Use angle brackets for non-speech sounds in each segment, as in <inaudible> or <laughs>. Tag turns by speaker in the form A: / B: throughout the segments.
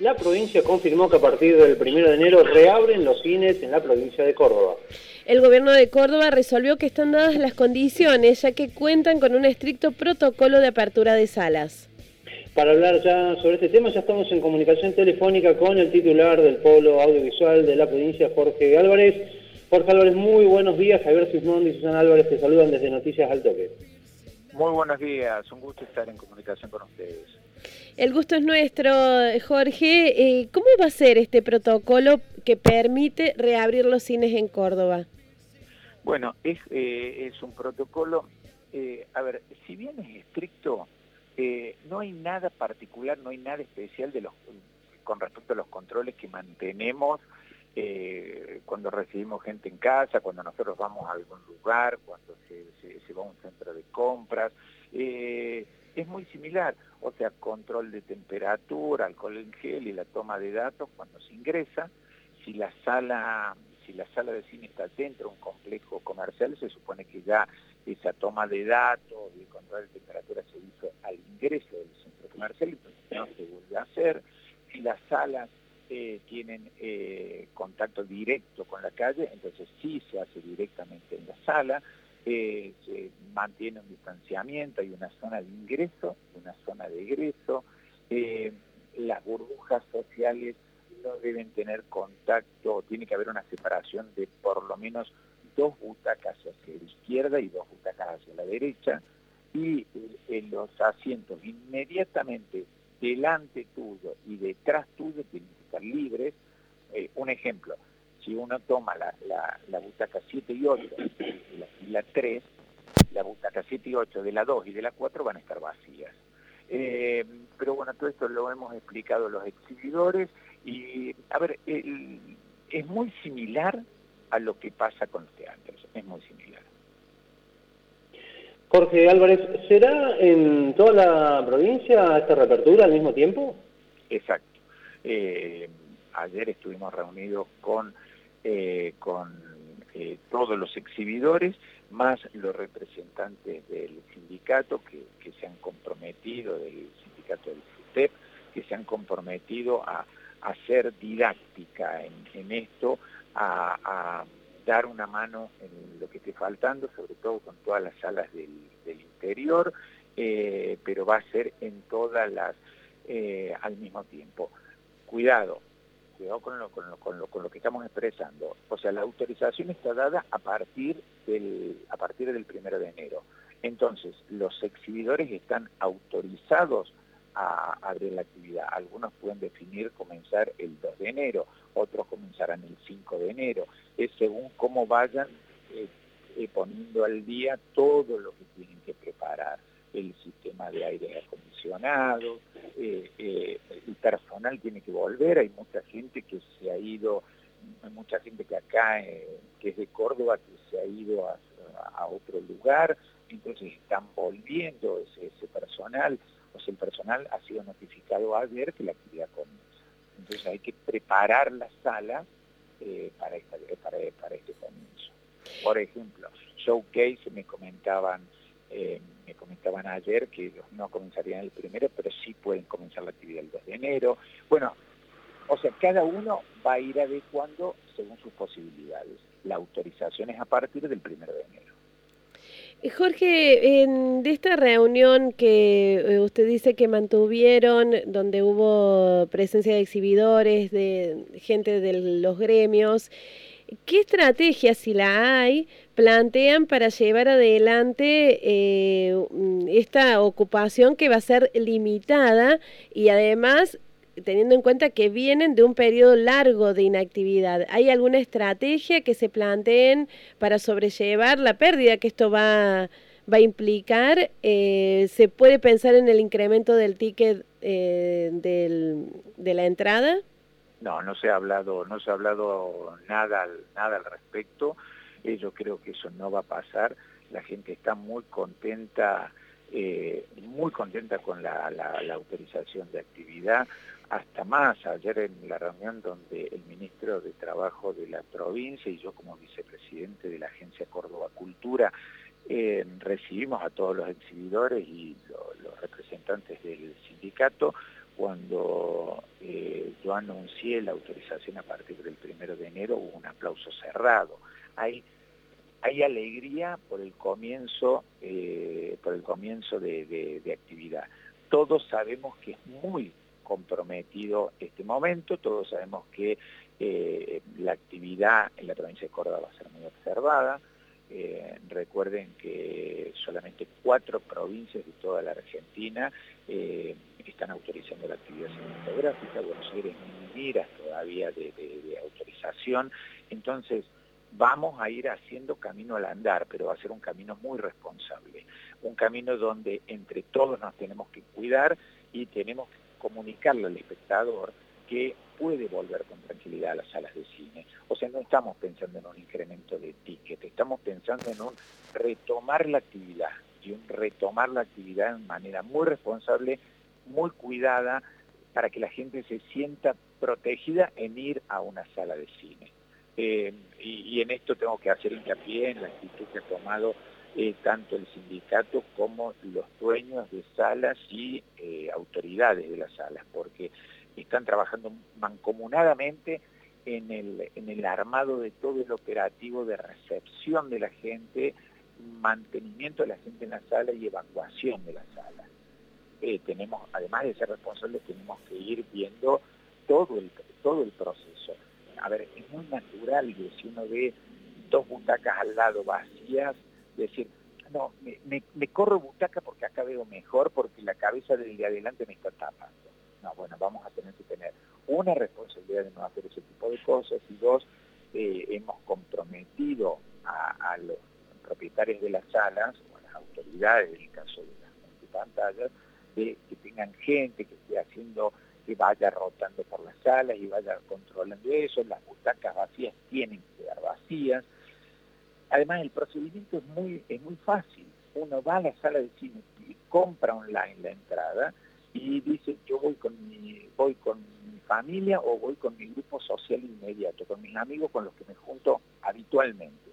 A: La provincia confirmó que a partir del 1 de enero reabren los cines en la provincia de Córdoba.
B: El gobierno de Córdoba resolvió que están dadas las condiciones, ya que cuentan con un estricto protocolo de apertura de salas.
A: Para hablar ya sobre este tema, ya estamos en comunicación telefónica con el titular del Polo Audiovisual de la provincia, Jorge Álvarez. Jorge Álvarez, muy buenos días. Javier Sismondi y Susana Álvarez te saludan desde Noticias al Toque.
C: Muy buenos días, un gusto estar en comunicación con ustedes.
B: El gusto es nuestro, Jorge. Eh, ¿Cómo va a ser este protocolo que permite reabrir los cines en Córdoba?
C: Bueno, es, eh, un protocolo, eh, a ver, si bien es estricto, no hay nada particular, no hay nada especial con respecto a los controles que mantenemos cuando recibimos gente en casa, cuando nosotros vamos a algún lugar, cuando se, va a un centro de compras. Es muy similar, o sea, control de temperatura, alcohol en gel y la toma de datos cuando se ingresa. Si la sala, si la sala de cine está dentro de un complejo comercial, se supone que ya esa toma de datos y el control de temperatura se hizo al ingreso del centro comercial, entonces no se vuelve a hacer. Si las salas eh, tienen eh, contacto directo con la calle, entonces sí se hace directamente en la sala, eh, se mantiene un distanciamiento, hay una zona de ingreso, una zona de egreso, las burbujas sociales no deben tener contacto, tiene que haber una separación de por lo menos dos butacas hacia la izquierda y dos butacas hacia la derecha, y en los asientos inmediatamente delante tuyo y detrás tuyo tienen que estar libres. Eh, un ejemplo, si uno toma la, la, butaca 7 y 8 y la fila 3, la butaca 7 y 8 de la 2 y de la 4 van a estar vacías. Eh, pero bueno, todo esto lo hemos explicado los exhibidores y, a ver, es muy similar a lo que pasa con los teatros, es muy similar.
A: Jorge Álvarez, ¿será en toda la provincia esta reapertura al mismo tiempo?
C: Exacto. Eh, ayer estuvimos reunidos con, eh, con eh, todos los exhibidores, más los representantes del sindicato que, se han comprometido, del sindicato del FUTEP, que se han comprometido a, hacer didáctica en, esto, a dar una mano en lo que esté faltando, sobre todo con todas las salas del, interior, eh, pero va a ser en todas las eh, al mismo tiempo. Cuidado, cuidado con lo, que estamos expresando. O sea, la autorización está dada a partir del, a partir del primero de enero. Entonces, los exhibidores están autorizados a abrir la actividad. Algunos pueden definir comenzar el 2 de enero, otros comenzarán el 5 de enero. Es según cómo vayan eh, eh, poniendo al día todo lo que tienen que preparar. El sistema de aire acondicionado, eh, el personal tiene que volver, hay mucha gente que se ha ido, hay mucha gente que acá, que es de Córdoba, que se ha ido a, otro lugar, entonces están volviendo ese personal pues el personal ha sido notificado ayer que la actividad comienza. Entonces hay que preparar la sala eh, para, este comienzo. Por ejemplo, showcase me comentaban, eh, me comentaban ayer que no comenzarían el primero, pero sí pueden comenzar la actividad el 2 de enero. Bueno, o sea, cada uno va a ir adecuando según sus posibilidades. La autorización es a partir del primero de enero.
B: Jorge, en, de esta reunión que eh, usted dice que mantuvieron, donde hubo presencia de exhibidores, de gente de los gremios, ¿qué estrategias, si la hay, plantean para llevar adelante eh, esta ocupación que va a ser limitada y además teniendo en cuenta que vienen de un periodo largo de inactividad. ¿Hay alguna estrategia que se planteen para sobrellevar la pérdida que esto va, va a implicar? Eh, ¿Se puede pensar en el incremento del ticket eh, de la entrada?
C: No, no se ha hablado, no se ha hablado nada, nada al respecto. Eh, yo creo que eso no va a pasar. La gente está muy contenta. muy contenta con la, la, autorización de actividad hasta más. Ayer en la reunión donde el ministro de Trabajo de la provincia y yo como vicepresidente de la Agencia Córdoba Cultura eh, recibimos a todos los exhibidores y los representantes del sindicato cuando eh, yo anuncié la autorización a partir del primero de enero, hubo un aplauso cerrado. Hay, alegría por el comienzo, eh, por el comienzo de, actividad. Todos sabemos que es muy comprometido este momento, todos sabemos que eh, la actividad en la provincia de Córdoba va a ser muy observada, eh, recuerden que solamente cuatro provincias de toda la Argentina están autorizando la actividad cinematográfica, Buenos Aires ni miras todavía de, autorización, entonces vamos a ir haciendo camino al andar, pero va a ser un camino muy responsable, un camino donde entre todos nos tenemos que cuidar y tenemos que comunicarle al espectador que puede volver con tranquilidad a las salas de cine. O sea, no estamos pensando en un incremento de ticket, estamos pensando en un retomar la actividad y un retomar la actividad de manera muy responsable, muy cuidada, para que la gente se sienta protegida en ir a una sala de cine. Eh, y, en esto tengo que hacer hincapié en la actitud que ha tomado eh, tanto el sindicato como los dueños de salas y eh, autoridades de las salas, porque están trabajando mancomunadamente en el, armado de todo el operativo de recepción de la gente, mantenimiento de la gente en la sala y evacuación de la sala. Tenemos, además de ser responsables, tenemos que ir viendo todo el, todo el proceso. A ver, es muy natural que si uno ve dos butacas al lado vacías, decir, no, me, corro butaca porque acá veo mejor, porque la cabeza del de adelante me está tapando no, bueno, vamos a tener que tener una responsabilidad de no hacer ese tipo de cosas y dos, eh, hemos comprometido a, los propietarios de las salas o a las autoridades, en el caso de las pantallas, de que tengan gente que esté haciendo, que vaya rotando por las salas y vaya controlando eso, las butacas vacías tienen que quedar vacías. Además, el procedimiento es muy, es muy fácil. Uno va a la sala de cine y compra online la entrada, y dice yo voy con mi voy con mi familia o voy con mi grupo social inmediato, con mis amigos con los que me junto habitualmente.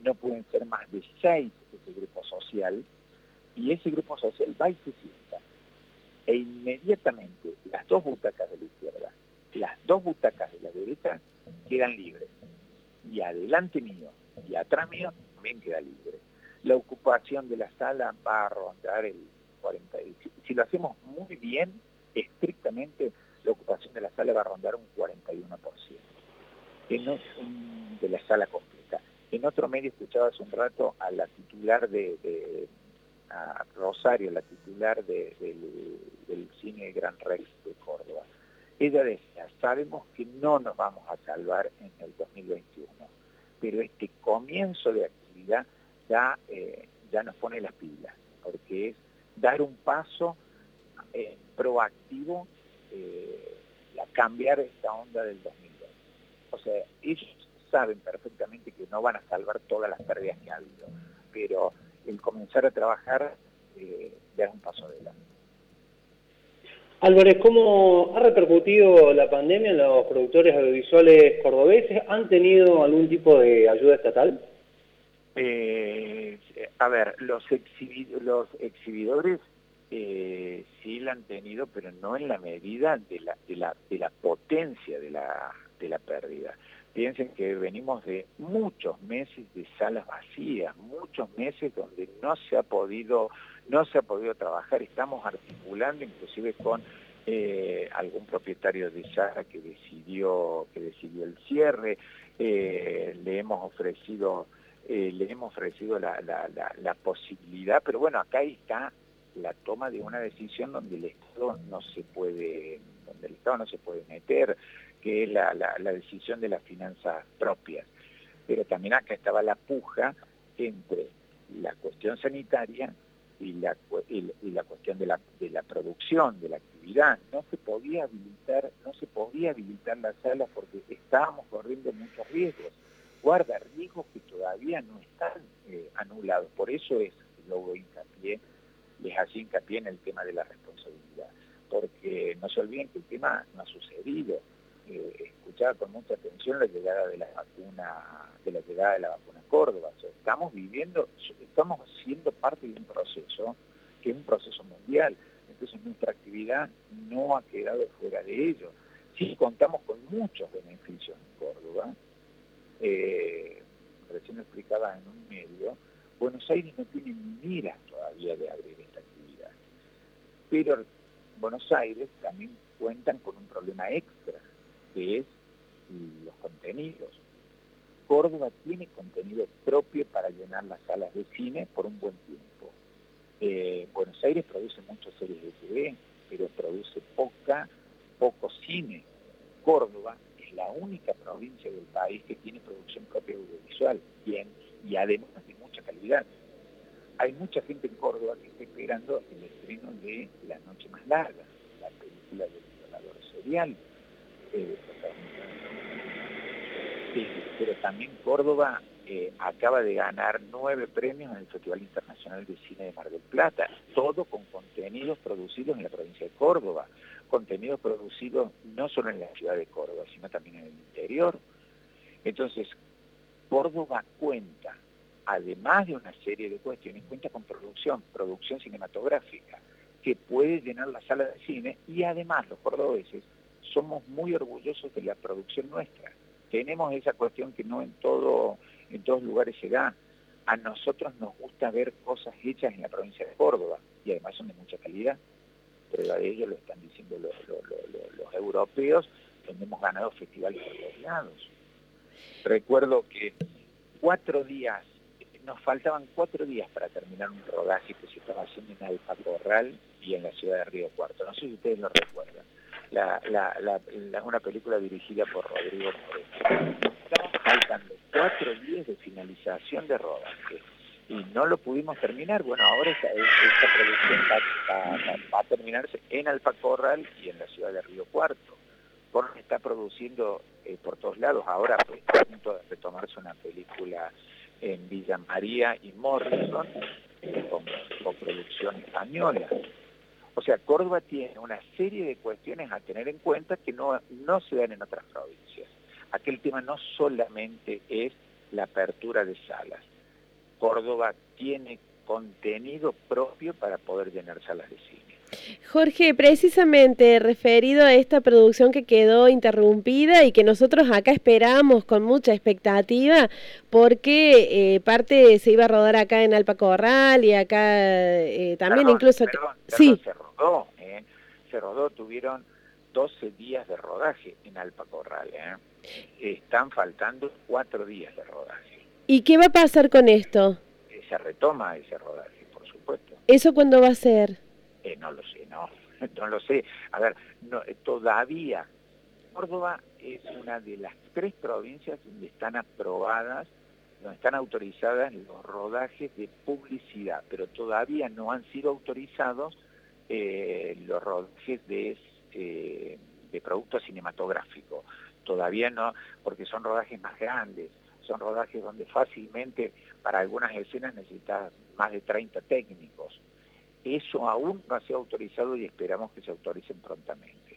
C: No pueden ser más de seis ese grupo social y ese grupo social va y se sienta. E inmediatamente las dos butacas de la izquierda, las dos butacas de la derecha quedan libres. Y adelante mío y atrás mío también queda libre. La ocupación de la sala va a rondar el 40. Si, lo hacemos muy bien, estrictamente, la ocupación de la sala va a rondar un 41%. En, de la sala completa. En otro medio escuchaba hace un rato a la titular de, a Rosario, la titular del, cine Gran Rex de Córdoba. Ella decía, sabemos que no nos vamos a salvar en el 2021, pero este comienzo de actividad ya, eh, ya nos pone las pilas, porque es dar un paso eh, proactivo eh, a cambiar esta onda del 2020. O sea, ellos saben perfectamente que no van a salvar todas las pérdidas que ha habido, pero el comenzar a trabajar eh, dar un paso adelante.
A: Álvarez, ¿cómo ha repercutido la pandemia en los productores audiovisuales cordobeses? ¿Han tenido algún tipo de ayuda estatal?
C: Eh, a ver, los, los exhibidores eh, sí la han tenido, pero no en la medida de la, de la, de la potencia de la, de la pérdida. Piensen que venimos de muchos meses de salas vacías, muchos meses donde no se ha podido, no se ha podido trabajar. Estamos articulando inclusive con eh, algún propietario de sala que decidió, que decidió el cierre. Eh, le hemos ofrecido eh, le hemos ofrecido la, posibilidad, pero bueno, acá está la toma de una decisión donde el Estado no se puede, donde el Estado no se puede meter, que es la, decisión de las finanzas propias. Pero también acá estaba la puja entre la cuestión sanitaria y la, y, la cuestión de la, de la producción, de la actividad. No se podía habilitar, no se podía habilitar las salas porque estábamos corriendo muchos riesgos guarda riesgos que todavía no están eh, anulados. Por eso es luego hincapié, les hacía hincapié en el tema de la responsabilidad, porque no se olviden que el tema no ha sucedido. Eh, escuchaba con mucha atención la llegada de la vacuna, de la llegada de la vacuna Córdoba. estamos viviendo, estamos siendo parte de un proceso que es un proceso mundial. Entonces nuestra actividad no ha quedado fuera de ello Sí contamos con muchos beneficios en Córdoba. Eh, recién explicaba en un medio, Buenos Aires no tiene miras todavía de abrir esta actividad. Pero Buenos Aires también cuentan con un problema extra, que es los contenidos. Córdoba tiene contenido propio para llenar las salas de cine por un buen tiempo. Eh, Buenos Aires produce muchas series de TV, pero produce poca, poco cine. Córdoba es la única provincia del país que tiene producción propia audiovisual, bien, y además de mucha calidad. Hay mucha gente en Córdoba que está esperando el estreno de La Noche Más Larga, la película del violador serial. Eh, pero también Córdoba eh, acaba de ganar nueve premios en el Festival Internacional de Cine de Mar del Plata, todo con contenidos producidos en la provincia de Córdoba, contenidos producidos no solo en la ciudad de Córdoba, sino también en el interior. Entonces, Córdoba cuenta, además de una serie de cuestiones, cuenta con producción, producción cinematográfica, que puede llenar la sala de cine y además los cordobeses somos muy orgullosos de la producción nuestra tenemos esa cuestión que no en todo en todos lugares se da. A nosotros nos gusta ver cosas hechas en la provincia de Córdoba y además son de mucha calidad. Prueba de ello lo están diciendo los, europeos, donde hemos ganado festivales por todos lados. Recuerdo que cuatro días, nos faltaban cuatro días para terminar un rodaje que se estaba haciendo en Alfa Corral y en la ciudad de Río Cuarto. No sé si ustedes lo recuerdan la, una película dirigida por Rodrigo Moreno. Estamos faltando cuatro días de finalización de rodaje y no lo pudimos terminar. Bueno, ahora esta, producción va, a terminarse en Alfacorral y en la ciudad de Río Cuarto. Porque está produciendo eh, por todos lados. Ahora está a punto de retomarse una película en Villa María y Morrison eh, con producción española. O sea, Córdoba tiene una serie de cuestiones a tener en cuenta que no, no se dan en otras provincias. Aquel tema no solamente es la apertura de salas. Córdoba tiene contenido propio para poder llenar salas de cine.
B: Jorge, precisamente referido a esta producción que quedó interrumpida y que nosotros acá esperamos con mucha expectativa, porque eh, parte se iba a rodar acá en Alpacorral y acá eh, también incluso...
C: sí rodó, ¿eh? se rodó, tuvieron 12 días de rodaje en Alpacorral, ¿eh? están faltando cuatro días de rodaje.
B: ¿Y qué va a pasar con esto?
C: Eh, se retoma ese rodaje, por supuesto.
B: ¿Eso cuándo va a ser?
C: Eh, no lo sé, no, <laughs> no lo sé. A ver, no, todavía Córdoba es una de las tres provincias donde están aprobadas, donde están autorizadas los rodajes de publicidad, pero todavía no han sido autorizados eh, los rodajes de, eh, de productos cinematográficos. Todavía no, porque son rodajes más grandes, son rodajes donde fácilmente para algunas escenas necesitas más de 30 técnicos. Eso aún no ha sido autorizado y esperamos que se autoricen prontamente.